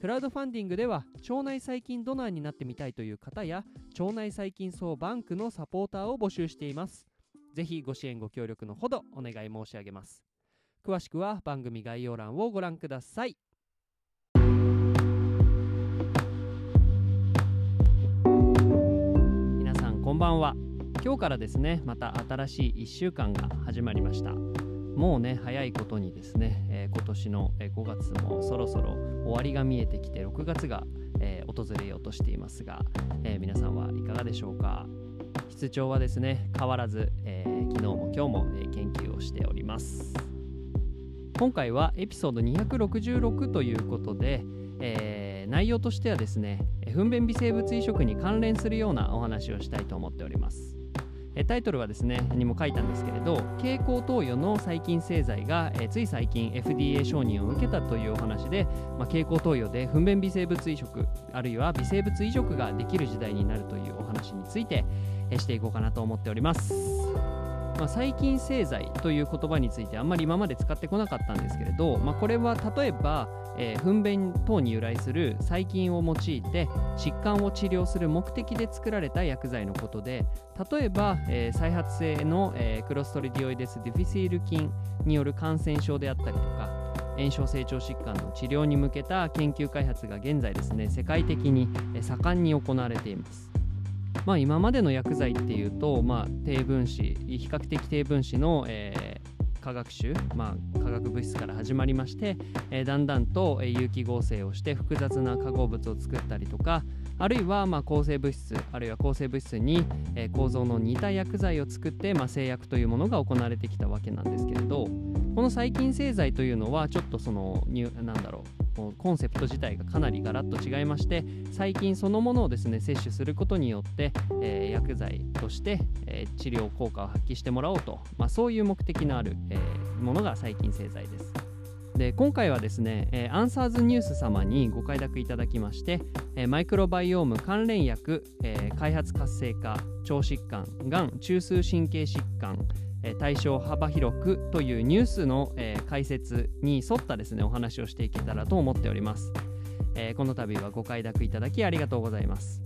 クラウドファンディングでは腸内細菌ドナーになってみたいという方や腸内細菌総バンクのサポーターを募集しています。ぜひご支援ご協力のほどお願い申し上げます。詳しくは番組概要欄をご覧ください。皆さんこんばんは。今日からですねまた新しい1週間が始まりました。もうね早いことにですね、えー、今年の5月もそろそろ終わりが見えてきて6月が、えー、訪れようとしていますが、えー、皆さんはいかがでしょうか？室長はですね変わらず、え昨日も今日も、え研究をしております。今回はエピソード266ということで、え内容としてはですね糞便微生物移植に関連するようなお話をしたいと思っております。タイトルはですねにも書いたんですけれど経口投与の細菌製剤が、えつい最近 FDA 承認を受けたというお話で、まあ、経口投与で糞便微生物移植あるいは微生物移植ができる時代になるというお話について、えしていこうかなと思っております。まあ、細菌製剤という言葉についてあんまり今まで使ってこなかったんですけれど、まあ、これは例えば、えー、糞便等に由来する細菌を用いて疾患を治療する目的で作られた薬剤のことで例えば、えー、再発性の、えー、クロストリディオイデス・ディフィシール菌による感染症であったりとか炎症成長疾患の治療に向けた研究開発が現在ですね世界的に盛んに行われています。まあ、今までの薬剤っていうと、まあ、低分子比較的低分子の、えー、化学種、まあ、化学物質から始まりまして、えー、だんだんと、有機合成をして複雑な化合物を作ったりとかあるいは、まあ、抗生物質あるいは抗生物質に、え、構造の似た薬剤を作って、まあ、製薬というものが行われてきたわけなんですけれどこの細菌製剤というのはちょっとそのなんだろうコンセプト自体がかなりガラッと違いまして細菌そのものをですね摂取することによって、えー、薬剤として、えー、治療効果を発揮してもらおうと、まあ、そういう目的のある、えー、ものが細菌製剤です。で今回はですね、えー、アンサーズニュース様にご快諾いただきまして、え、マイクロバイオーム関連薬、え、開発活性化腸疾患がん中枢神経疾患、え対象幅広くというニュースの、え解説に沿ったですねお話をしていけたらと思っております、えこの度はご快諾いただきありがとうございます。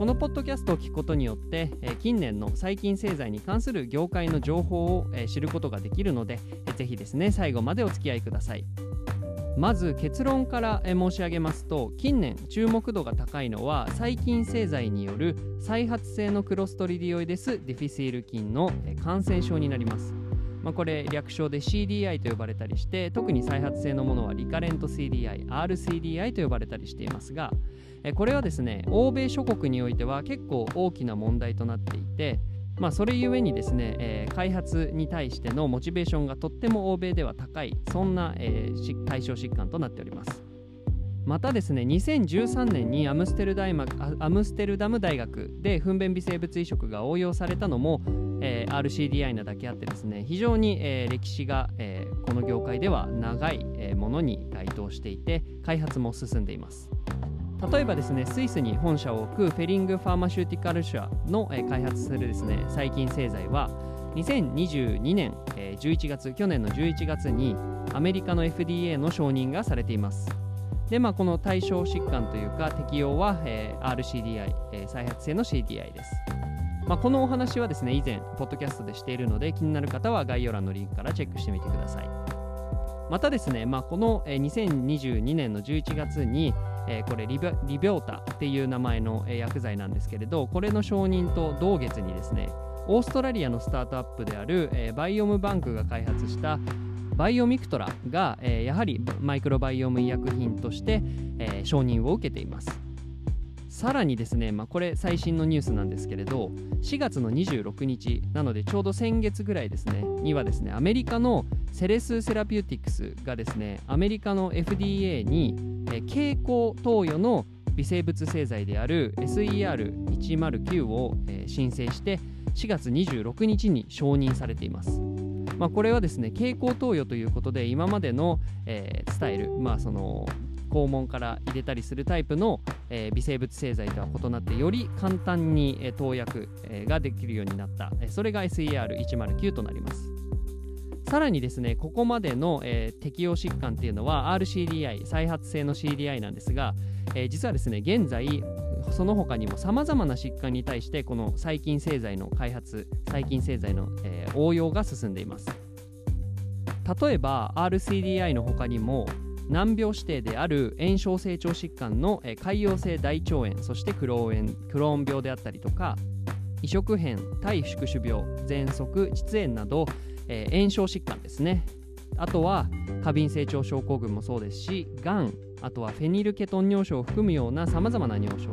このポッドキャストを聞くことによって、え近年の細菌製剤に関する業界の情報を、え知ることができるので、えぜひですね最後までお付き合いください。まず結論から申し上げますと近年注目度が高いのは細菌製剤による再発性のクロストリディオイデス・ディフィシール菌の感染症になります。まあ、これ略称で CDI と呼ばれたりして特に再発性のものはリカレント CDI、RCDI と呼ばれたりしていますがこれはですね欧米諸国においては結構大きな問題となっていてまあ、それゆえにですね、えー、開発に対してのモチベーションがとっても欧米では高いそんな、えー、対象疾患となっております。またですね2013年にアムステルダムステルダム大学で糞便微生物移植が応用されたのも、えー、RCDI なだけあってですね非常に、えー、歴史が、えー、この業界では長い、えー、ものに該当していて開発も進んでいます。例えばですねスイスに本社を置くフェリング・ファーマシューティカル社の、開発するですね細菌製剤は2022年、11月去年の11月にアメリカの FDA の承認がされています。でまあこの対象疾患というか適用は、RCDI、再発性の CDI です。まあ、このお話はですね以前ポッドキャストでしているので気になる方は概要欄のリンクからチェックしてみてください。またですね、まあ、この2022年の11月にえ、これリビョータっていう名前の、薬剤なんですけれどこれの承認と同月にですねオーストラリアのスタートアップである、え、バイオムバンクが開発したバイオミクトラが、え、やはりマイクロバイオム医薬品として、え、承認を受けています。さらにですね、まあ、これ最新のニュースなんですけれど4月の26日なのでちょうど先月ぐらいですねにはですねアメリカのセレス・セラピューティクスがですねアメリカの FDA に、え経口投与の微生物製剤である SER109 を、え申請して4月26日に承認されています。まあ、これはですね経口投与ということで今までの、えー、スタイル、まあ、その肛門から入れたりするタイプの、えー、微生物製剤とは異なってより簡単に、えー、投薬、えー、ができるようになった、えそれが SER109 となります。さらにですねここまでの、え適用疾患っていうのは RCDI 再発性の CDI なんですが、え実はですね現在その他にもさまざまな疾患に対してこの細菌製剤の開発細菌製剤の、え応用が進んでいます。例えば RCDI の他にも難病指定である炎症成長疾患の潰瘍性大腸炎そしてクローンクローン病であったりとか移植片体宿主病喘息窒炎など、えー、炎症疾患ですね。あとは過敏成長症候群もそうですしがんあとはフェニルケトン尿症を含むようなさまざまな尿症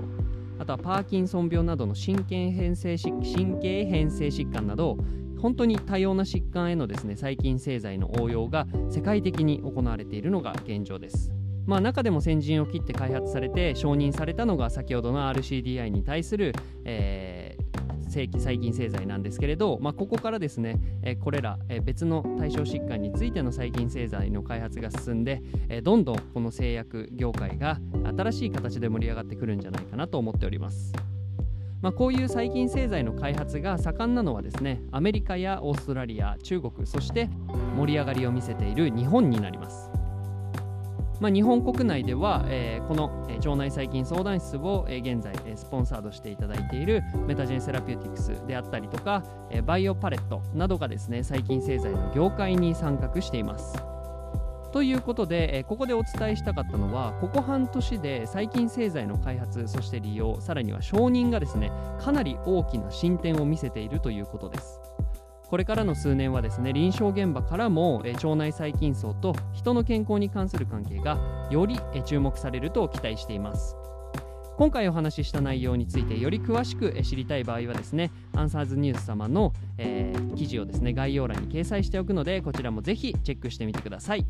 あとはパーキンソン病などの神経変性神経変性疾患など本当に多様な疾患へのですね細菌製剤の応用が世界的に行われているのが現状です。まあ、中でも先陣を切って開発されて承認されたのが先ほどの RCDI に対する、えー、細菌製剤なんですけれど、まあ、ここからですね、え、これら、え、別の対象疾患についての細菌製剤の開発が進んで、え、どんどんこの製薬業界が新しい形で盛り上がってくるんじゃないかなと思っております。まあ、こういう細菌製剤の開発が盛んなのはですねアメリカやオーストラリア中国そして盛り上がりを見せている日本になります。まあ、日本国内では、えー、この、えー、腸内細菌相談室を、えー、現在、えー、スポンサードしていただいているメタジェンセラピューティクスであったりとか、えー、バイオパレットなどがですね細菌製剤の業界に参画しています。ということで、えここでお伝えしたかったのはここ半年で細菌製剤の開発そして利用さらには承認がですねかなり大きな進展を見せているということです。これからの数年はですね臨床現場からも、え腸内細菌層と人の健康に関する関係がより、え注目されると期待しています。今回お話しした内容についてより詳しく知りたい場合はですねアンサーズニュース様の、えー、記事をですね概要欄に掲載しておくのでこちらもぜひチェックしてみてください。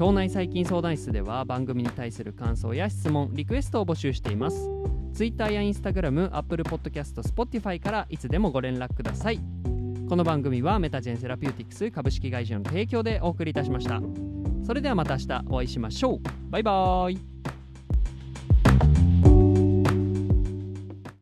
腸内細菌相談室では番組に対する感想や質問リクエストを募集しています。Twitter や Instagram、Apple Podcast、Spotify からいつでもご連絡ください。この番組はメタジェンセラピューティクス株式会社の提供でお送りいたしました。それではまた明日お会いしましょう。バイバーイ。